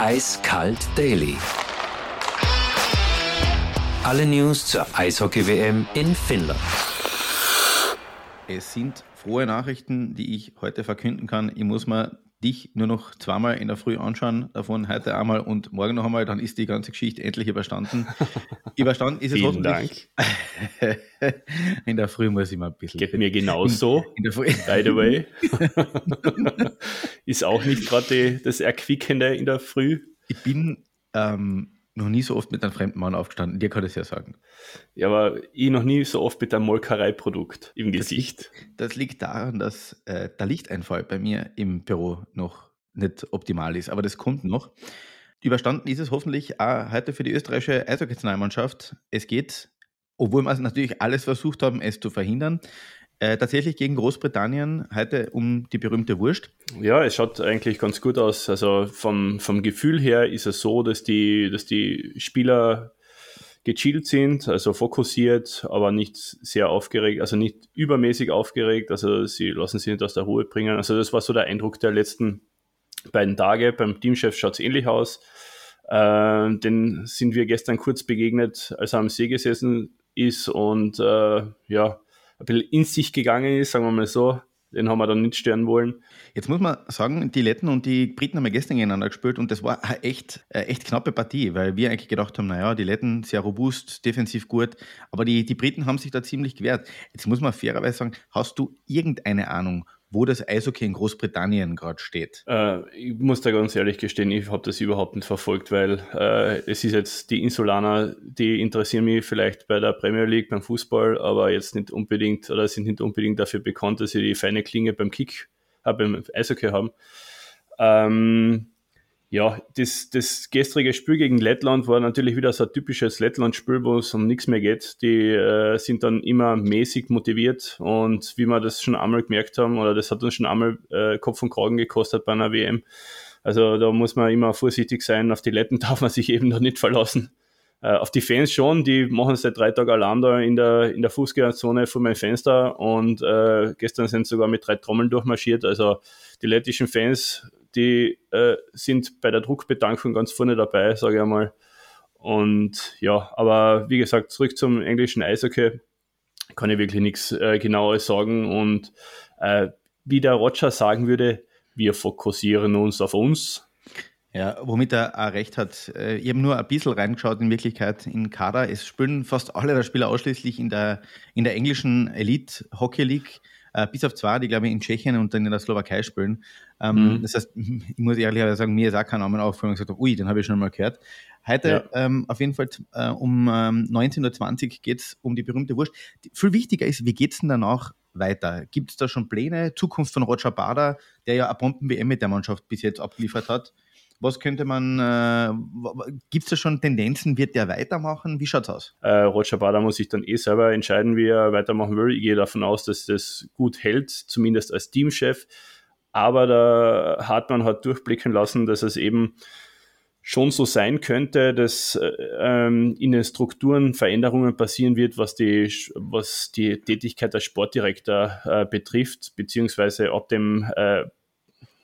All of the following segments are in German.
Eiskalt Daily. Alle News zur Eishockey-WM in Finnland. Es sind frohe Nachrichten, die ich heute verkünden kann. Ich muss mir dich nur noch zweimal in der Früh anschauen, davon heute einmal und morgen noch einmal, dann ist die ganze Geschichte endlich überstanden. Überstanden ist es Vielen Dank. in der Früh muss ich mal ein bisschen. Geht mir genauso, in der Früh. by the way. ist auch nicht gerade das Erquickende in der Früh. Ich bin ähm, noch nie so oft mit einem fremden Mann aufgestanden. Dir kann ich es ja sagen. Ja, aber ich noch nie so oft mit einem Molkereiprodukt im Das Gesicht. Das liegt daran, dass äh, der Lichteinfall bei mir im Büro noch nicht optimal ist, aber das kommt noch. Überstanden ist es hoffentlich auch heute für die österreichische Eishockey-Nationalmannschaft. Es geht, obwohl wir natürlich alles versucht haben, es zu verhindern, äh, tatsächlich gegen Großbritannien heute um die berühmte Wurst. Ja, es schaut eigentlich ganz gut aus. Also vom, vom Gefühl her ist es so, dass die, dass die Spieler gechillt sind, also fokussiert, aber nicht sehr aufgeregt, also nicht übermäßig aufgeregt. Also sie lassen sich nicht aus der Ruhe bringen. Also das war so der Eindruck der letzten beiden Tage. Beim Teamchef schaut es ähnlich aus. Äh, den sind wir gestern kurz begegnet, als er am See gesessen ist und äh, ja, ein bisschen in sich gegangen ist, sagen wir mal so. Den haben wir dann nicht stören wollen. Jetzt muss man sagen, die Letten und die Briten haben ja gestern gegeneinander gespielt und das war eine echt, eine echt knappe Partie, weil wir eigentlich gedacht haben, naja, die Letten sehr robust, defensiv gut, aber die, die Briten haben sich da ziemlich gewehrt. Jetzt muss man fairerweise sagen, hast du irgendeine Ahnung, wo das Eishockey in Großbritannien gerade steht? Äh, ich muss da ganz ehrlich gestehen, ich habe das überhaupt nicht verfolgt, weil äh, es ist jetzt die Insulaner, die interessieren mich vielleicht bei der Premier League, beim Fußball, aber jetzt nicht unbedingt oder sind nicht unbedingt dafür bekannt, dass sie die feine Klinge beim Kick, äh, beim Eishockey haben. Ähm, ja, das, das gestrige Spiel gegen Lettland war natürlich wieder so ein typisches Lettland-Spiel, wo es um nichts mehr geht. Die äh, sind dann immer mäßig motiviert und wie wir das schon einmal gemerkt haben, oder das hat uns schon einmal äh, Kopf und Kragen gekostet bei einer WM. Also da muss man immer vorsichtig sein. Auf die Letten darf man sich eben noch nicht verlassen. Äh, auf die Fans schon, die machen seit drei Tagen Alarm da in der, in der Fußgängerzone vor meinem Fenster und äh, gestern sind sogar mit drei Trommeln durchmarschiert. Also die lettischen Fans die äh, sind bei der Druckbetankung ganz vorne dabei, sage ich einmal. Und ja, aber wie gesagt, zurück zum englischen Eishockey kann ich wirklich nichts äh, Genaues sagen. Und äh, wie der Roger sagen würde, wir fokussieren uns auf uns. Ja, womit er auch recht hat. Äh, Ich habe nur ein bisschen reingeschaut in Wirklichkeit in Kader. Es spielen fast alle der Spieler ausschließlich in der, in der englischen Elite Hockey League, äh, bis auf zwei, die glaube ich in Tschechien und dann in der Slowakei spielen. Ähm, Mhm. Das heißt, ich muss ehrlicherweise sagen, mir ist auch kein Name aufgefallen und gesagt, habe, ui, den habe ich schon mal gehört. Heute ähm, auf jeden Fall äh, um ähm, 19.20 Uhr geht es um die berühmte Wurst. Die, viel wichtiger ist, wie geht es denn danach weiter? Gibt es da schon Pläne? Zukunft von Roger Bader, der ja eine Bomben-WM mit der Mannschaft bis jetzt abgeliefert hat. Was könnte man, äh, gibt es da schon Tendenzen? Wird der weitermachen? Wie schaut es aus? Äh, Roger Bader muss sich dann eh selber entscheiden, wie er weitermachen will. Ich gehe davon aus, dass das gut hält, zumindest als Teamchef. Aber der Hartmann hat durchblicken lassen, dass es eben schon so sein könnte, dass äh, ähm, in den Strukturen Veränderungen passieren wird, was die, was die Tätigkeit als Sportdirektor äh, betrifft, beziehungsweise ab dem äh,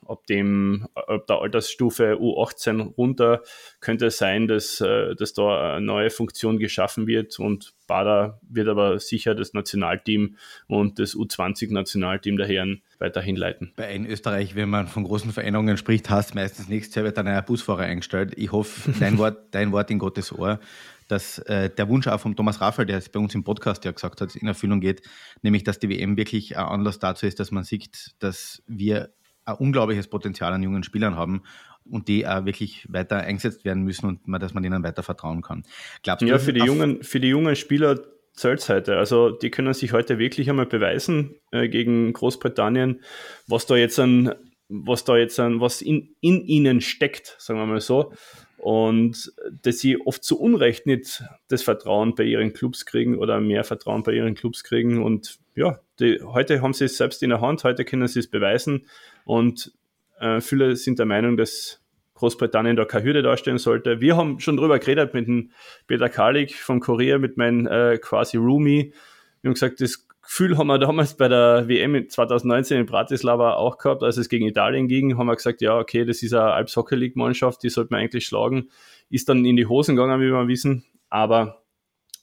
ab, dem, ab der Altersstufe U18 runter könnte es sein, dass, äh, dass da eine neue Funktion geschaffen wird und Bader wird aber sicher das Nationalteam und das U20-Nationalteam der Herren weiterhin leiten. Bei in Österreich, wenn man von großen Veränderungen spricht, hast meistens nichts, wird ein neuer Busfahrer eingestellt. Ich hoffe, dein Wort, dein Wort in Gottes Ohr, dass äh, der Wunsch auch von Thomas Raffel, der es bei uns im Podcast ja gesagt hat, in Erfüllung geht, nämlich, dass die WM wirklich ein Anlass dazu ist, dass man sieht, dass wir ein unglaubliches Potenzial an jungen Spielern haben und die auch wirklich weiter eingesetzt werden müssen und man, dass man denen weiter vertrauen kann. Glaubst du, Ja, dass für die jungen, für die jungen Spieler zählt es heute. Also die können sich heute wirklich einmal beweisen äh, gegen Großbritannien, was da jetzt an, was da jetzt an, was in, in ihnen steckt, sagen wir mal so. Und dass sie oft zu Unrecht nicht das Vertrauen bei ihren Clubs kriegen oder mehr Vertrauen bei ihren Clubs kriegen. Und ja, die, heute haben sie es selbst in der Hand, heute können sie es beweisen. Und äh, viele sind der Meinung, dass Großbritannien da keine Hürde darstellen sollte. Wir haben schon drüber geredet mit dem Peter Kalik vom Kurier, mit meinem äh, quasi Roomie. Wir haben gesagt, das Gefühl haben wir damals bei der WM 2019 in Bratislava auch gehabt, als es gegen Italien ging, haben wir gesagt, ja, okay, das ist eine Alps Hockey League Mannschaft, die sollte man eigentlich schlagen. Ist dann in die Hosen gegangen, wie wir wissen, aber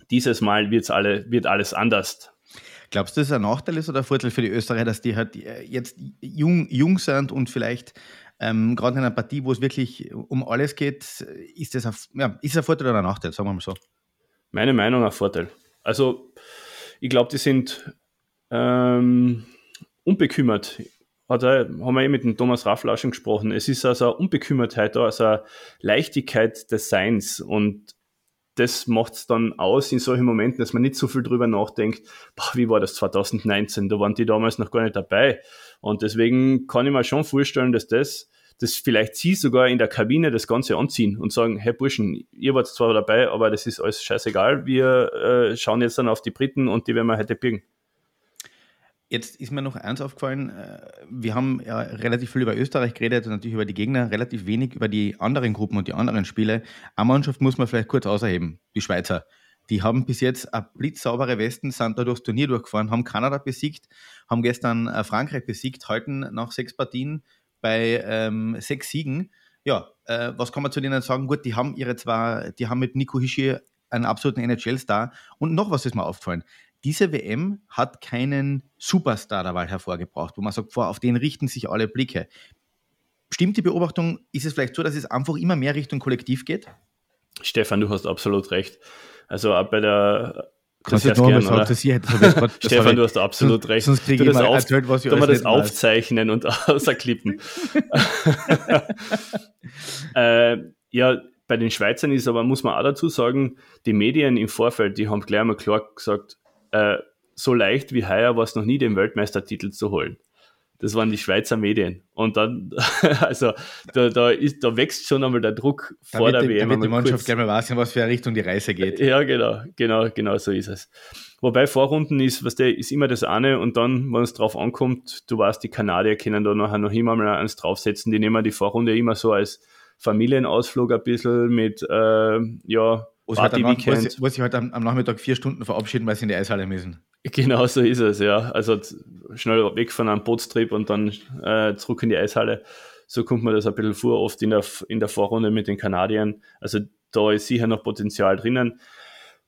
dieses Mal wird's alle, wird alles anders. Glaubst du, das ist ein Nachteil ist oder ein Vorteil für die Österreicher, dass die halt äh, jetzt jung, jung sind und vielleicht ähm, gerade in einer Partie, wo es wirklich um alles geht, ist das ein, ja, ist ein Vorteil oder ein Nachteil, sagen wir mal so? Meine Meinung ein Vorteil. Also ich glaube, die sind ähm, unbekümmert. Hat er, haben wir eh mit dem Thomas Raffler schon gesprochen. Es ist also eine Unbekümmertheit, also eine Leichtigkeit des Seins. Und das macht es dann aus in solchen Momenten, dass man nicht so viel drüber nachdenkt, boah, wie war das 2019, da waren die damals noch gar nicht dabei. Und deswegen kann ich mir schon vorstellen, dass das, dass vielleicht sie sogar in der Kabine das Ganze anziehen und sagen, hey Burschen, ihr wart zwar dabei, aber das ist alles scheißegal, wir äh, schauen jetzt dann auf die Briten und die werden wir heute birgen. Jetzt ist mir noch eins aufgefallen. Äh, wir haben ja relativ viel über Österreich geredet und natürlich über die Gegner, relativ wenig über die anderen Gruppen und die anderen Spiele. Eine Mannschaft muss man vielleicht kurz ausheben, die Schweizer. Die haben bis jetzt eine blitzsaubere Westen, sind da durchs Turnier durchgefahren, haben Kanada besiegt, haben gestern äh, Frankreich besiegt, halten nach sechs Partien bei ähm, sechs Siegen. Ja, äh, was kann man zu denen sagen? Gut, die haben ihre zwar, die haben mit Nico Hischi einen absoluten NHL-Star. Und noch was ist mir aufgefallen diese WM hat keinen Superstar dabei hervorgebracht, wo man sagt, vor, auf den richten sich alle Blicke. Stimmt die Beobachtung? Ist es vielleicht so, dass es einfach immer mehr Richtung Kollektiv geht? Stefan, du hast absolut recht. Also auch bei der Kannst du jetzt gern, sagen, dass ich hätte Stefan, du hast absolut recht. Sonst kriege ich das, auf, erzählt, was ich das aufzeichnen und außerklippen. äh, ja, bei den Schweizern ist aber, muss man auch dazu sagen, die Medien im Vorfeld, die haben gleich mal klar gesagt, äh, so leicht wie heuer war es noch nie, den Weltmeistertitel zu holen. Das waren die Schweizer Medien. Und dann, also da, da, ist, da wächst schon einmal der Druck da vor der die, WM. Damit die Mannschaft gleich mal weiß, in was für eine Richtung die Reise geht. Ja, genau, genau, genau so ist es. Wobei Vorrunden ist, was der ist immer das eine und dann, wenn es drauf ankommt, du weißt, die Kanadier können da nachher noch immer mal eins draufsetzen. Die nehmen die Vorrunde immer so als Familienausflug ein bisschen mit, äh, ja, wo sie, halt am, wo, sie, halt am, am, Nachmittag vier Stunden verabschieden, weil sie in die Eishalle müssen. Genau so ist es, ja. Also schnell weg von einem Bootstrip und dann äh, zurück in die Eishalle. So kommt man das ein bisschen vor, oft in der, in der Vorrunde mit den Kanadiern. Also da ist sicher noch Potenzial drinnen.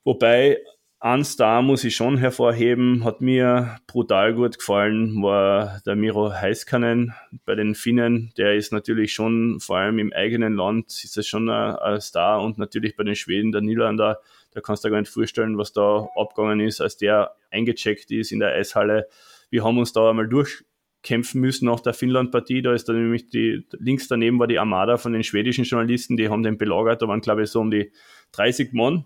Wobei ein Star muss ich schon hervorheben, hat mir brutal gut gefallen, war der Miro Heiskanen bei den Finnen. Der ist natürlich schon, vor allem im eigenen Land, ist er schon ein, ein Star und natürlich bei den Schweden, der Niederländer, da kannst du dir gar nicht vorstellen, was da abgegangen ist, als der eingecheckt ist in der Eishalle. Wir haben uns da einmal durchkämpfen müssen nach der Finnland-Partie. Da ist dann nämlich die, links daneben war die Armada von den schwedischen Journalisten, die haben den belagert. Da waren, glaube ich, so um die 30 Mann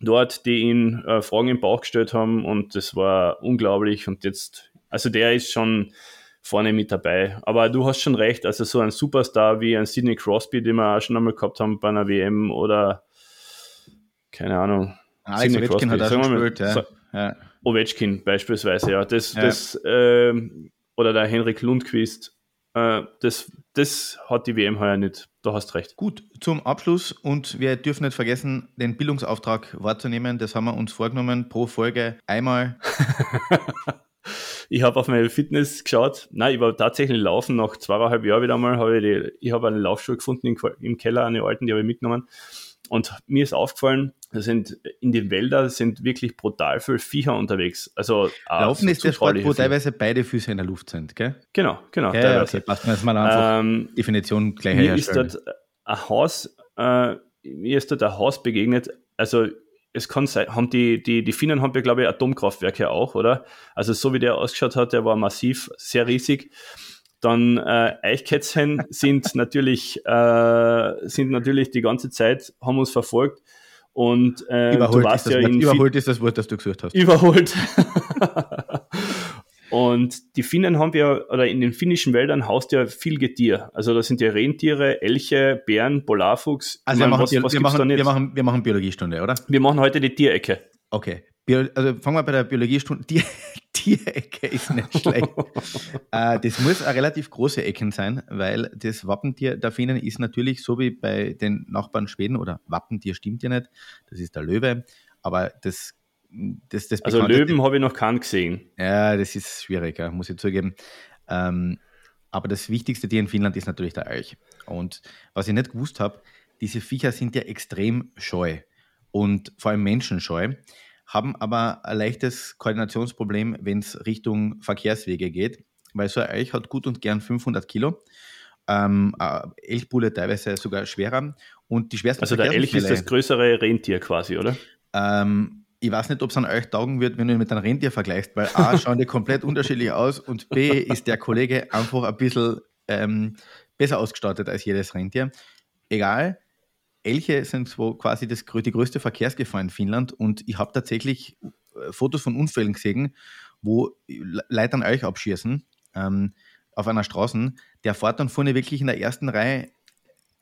dort, die ihn äh, Fragen im Bauch gestellt haben und das war unglaublich und jetzt, also der ist schon vorne mit dabei. Aber du hast schon recht, also so ein Superstar wie ein Sidney Crosby, den wir auch schon einmal gehabt haben bei einer WM oder keine Ahnung. Alex Sidney Ovechkin Crosby, hat auch schon gespielt, ja. So, ja. Ovechkin beispielsweise, ja. Das, ja. das, äh, oder der Henrik Lundqvist, äh, das, das hat die WM heuer nicht. Da hast recht. Gut, zum Abschluss und wir dürfen nicht vergessen, den Bildungsauftrag wahrzunehmen. Das haben wir uns vorgenommen, pro Folge einmal. ich habe auf meine Fitness geschaut. Nein, ich war tatsächlich laufen. Nach zweieinhalb Jahren wieder einmal habe ich, die, ich habe eine Laufschuhe gefunden im Keller, eine alten, die habe ich mitgenommen. Und mir ist aufgefallen, da sind in den Wäldern sind wirklich brutal viele Viecher unterwegs. Also Laufen ist der Sport, wo teilweise beide Füße in der Luft sind, gell? Genau, genau. Ja, ja okay, passt mir jetzt mal einfach ähm, Definition gleich Mir ist dort ein Haus, äh, mir ist dort ein Haus begegnet, also es kann sein, haben die, die, die Finnen haben ja, glaube ich, Atomkraftwerke auch, oder? Also so wie der ausgeschaut hat, der war massiv, sehr riesig. Dann äh, Eichkätzchen sind natürlich, äh, sind natürlich die ganze Zeit, haben uns verfolgt. Und äh, überholt, ist ja Wort, überholt ist das Wort, das du gesucht hast. Überholt. und die Finnen haben ja, oder in den finnischen Wäldern haust ja viel Getier. Also da sind ja Rentiere, Elche, Bären, Polarfuchs. Also meine, wir, machen, was, was wir, machen, wir, machen, wir machen Biologiestunde, oder? Wir machen heute die Tierecke. Okay. Bio, also fangen wir bei der Biologiestunde. Die, Tierecke ist nicht schlecht. äh, das muss eine relativ große Ecken sein, weil das Wappentier der Finnen ist natürlich so wie bei den Nachbarn Schweden oder Wappentier stimmt ja nicht, das ist der Löwe, aber das das, das also Löwen habe ich noch keinen gesehen. Ja, das ist schwierig, ja, muss ich zugeben. Ähm, aber das wichtigste Tier in Finnland ist natürlich der Elch. Und was ich nicht gewusst habe, diese Viecher sind ja extrem scheu und vor allem menschenscheu, haben aber ein leichtes Koordinationsproblem, wenn es Richtung Verkehrswege geht, weil so ein Elch hat gut und gern 500 Kilo. Ähm, Elchbulle teilweise sogar schwerer. Und die schwerste Also der Elch ist das größere Rentier quasi, oder? Ähm, ich weiß nicht, ob es an euch taugen wird, wenn du ihn mit einem Rentier vergleichst, weil A, schauen die komplett unterschiedlich aus und B, ist der Kollege einfach ein bisschen ähm, besser ausgestattet als jedes Rentier. Egal, Elche sind so quasi das, die größte Verkehrsgefahr in Finnland und ich habe tatsächlich äh, Fotos von Unfällen gesehen, wo Leute an Elch abschießen ähm, auf einer Straße. Der fährt dann vorne wirklich in der ersten Reihe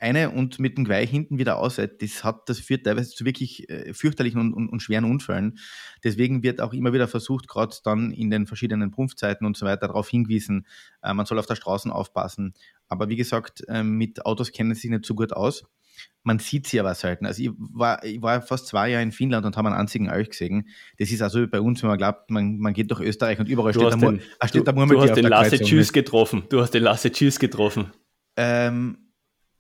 eine und mit dem Geweih hinten wieder aus. Das, hat, das führt teilweise zu wirklich äh, fürchterlichen und, und, und, schweren Unfällen. Deswegen wird auch immer wieder versucht, gerade dann in den verschiedenen Prumpfzeiten und so weiter darauf hingewiesen, äh, man soll auf der Straße aufpassen. Aber wie gesagt, äh, mit Autos kennen sie sich nicht so gut aus man sieht sie aber selten. Also ich war, ich war fast zwei Jahre in Finnland und habe einen einzigen Elch gesehen. Das ist also bei uns, wenn man glaubt, man, man geht durch Österreich und überall du steht, der, den, ah, steht du, der Du hast den Lasse Tschüss getroffen. Du hast den Lasse Tschüss getroffen. Ähm,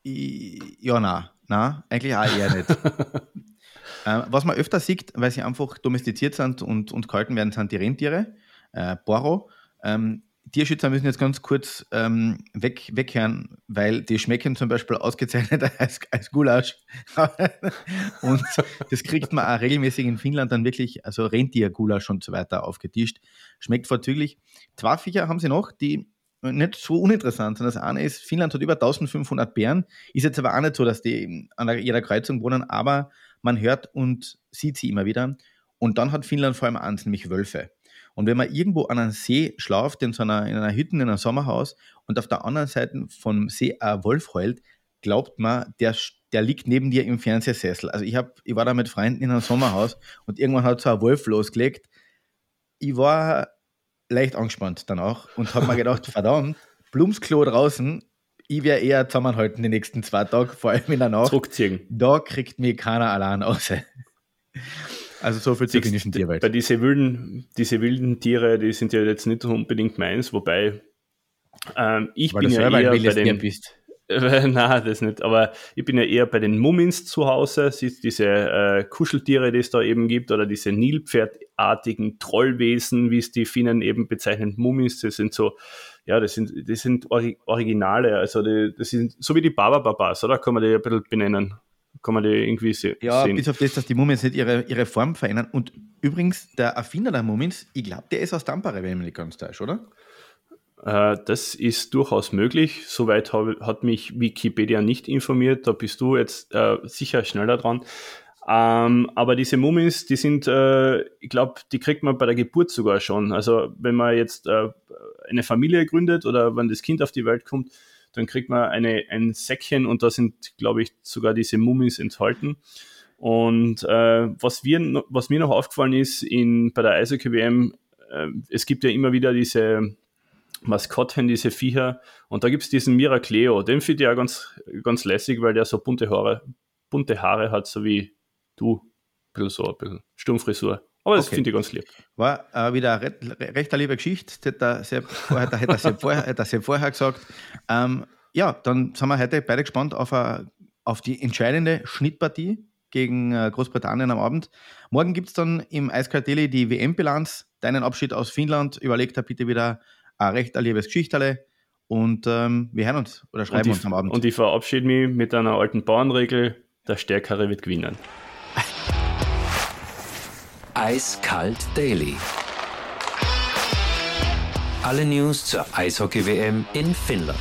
ich, ja, na, na, eigentlich auch eher nicht. ähm, was man öfter sieht, weil sie einfach domestiziert sind und, und gehalten werden, sind die Rentiere. Äh, Boro. Ähm, Tierschützer müssen jetzt ganz kurz ähm, weg, weghören, weil die schmecken zum Beispiel ausgezeichnet als, als Gulasch. und das kriegt man auch regelmäßig in Finnland dann wirklich, also Rentiergulasch und so weiter aufgetischt. Schmeckt vorzüglich. Zwei Viecher haben sie noch, die nicht so uninteressant sind. Das eine ist, Finnland hat über 1500 Bären. Ist jetzt aber auch nicht so, dass die an jeder Kreuzung wohnen, aber man hört und sieht sie immer wieder. Und dann hat Finnland vor allem eins, nämlich Wölfe. Und wenn man irgendwo an einem See schlaft, in so einer, in einer Hütte, in einem Sommerhaus, und auf der anderen Seite vom See ein Wolf heult, glaubt man, der, der liegt neben dir im Fernsehsessel. Also ich, hab, ich war da mit Freunden in einem Sommerhaus und irgendwann hat so ein Wolf losgelegt. Ich war leicht angespannt danach und habe mir gedacht, verdammt, Blumsklo draußen, ich wäre eher zusammenhalten die nächsten zwei Tage, vor allem in der Nacht. Zurückziehen. Da kriegt mir keiner allein aus. Also so viel zur finnischen Tierwelt. Bei diese wilden, diese wilden Tiere, die sind ja jetzt nicht unbedingt meins, wobei ähm, ich Weil bin ja eher bei den... Bist. Äh, Nein, das nicht. Aber ich bin ja eher bei den Mummins zu Hause. Diese äh, Kuscheltiere, die es da eben gibt, oder diese Nilpferdartigen Trollwesen, wie es die Finnen eben bezeichnen, Mummins. Das sind so, ja, das sind, das sind Originale. Also die, das sind so wie die Baba-Babas, oder? Kann man die ein bisschen benennen kann man die irgendwie se ja, sehen. Ja, bis auf das, dass die Mumien nicht ihre, ihre Form verändern. Und übrigens, der Erfinder der Mumins, ich glaube, der ist aus Tampere, wenn ich mich nicht ganz täusche, oder? Äh, das ist durchaus möglich. Soweit hab, hat mich Wikipedia nicht informiert. Da bist du jetzt äh, sicher schneller dran. Ähm, aber diese Mumins, die sind, äh, ich glaube, die kriegt man bei der Geburt sogar schon. Also wenn man jetzt äh, eine Familie gründet oder wenn das Kind auf die Welt kommt, dann kriegt man eine, ein Säckchen und da sind, glaube ich, sogar diese Mummis enthalten. Und äh, was, wir, was mir noch aufgefallen ist in, bei der Eishockey-WM, äh, es gibt ja immer wieder diese Maskottchen, diese Viecher. Und da gibt es diesen Miracleo. Den finde ich ja ganz, ganz lässig, weil der so bunte Haare, bunte Haare hat, so wie du. Ein bisschen so, ein bisschen Stummfrisur. Aber das okay. finde ich ganz lieb. War äh, wieder eine recht, liebe Geschichte, das hat er, vorher, hätte er vorher, er vorher gesagt. Ähm, ja, dann sind wir heute beide gespannt auf, eine, auf die entscheidende Schnittpartie gegen äh, Großbritannien am Abend. Morgen gibt es dann im Eiskalt Daily die WM-Bilanz. Deinen Abschied aus Finnland. Überlegt da bitte wieder ein recht liebes Geschichtale. Und ähm, wir hören uns oder schreiben uns am Abend. Und ich verabschiede mich mit einer alten Bauernregel: der Stärkere wird gewinnen. Eiskalt Daily. Alle News zur Eishockey-WM in Finnland.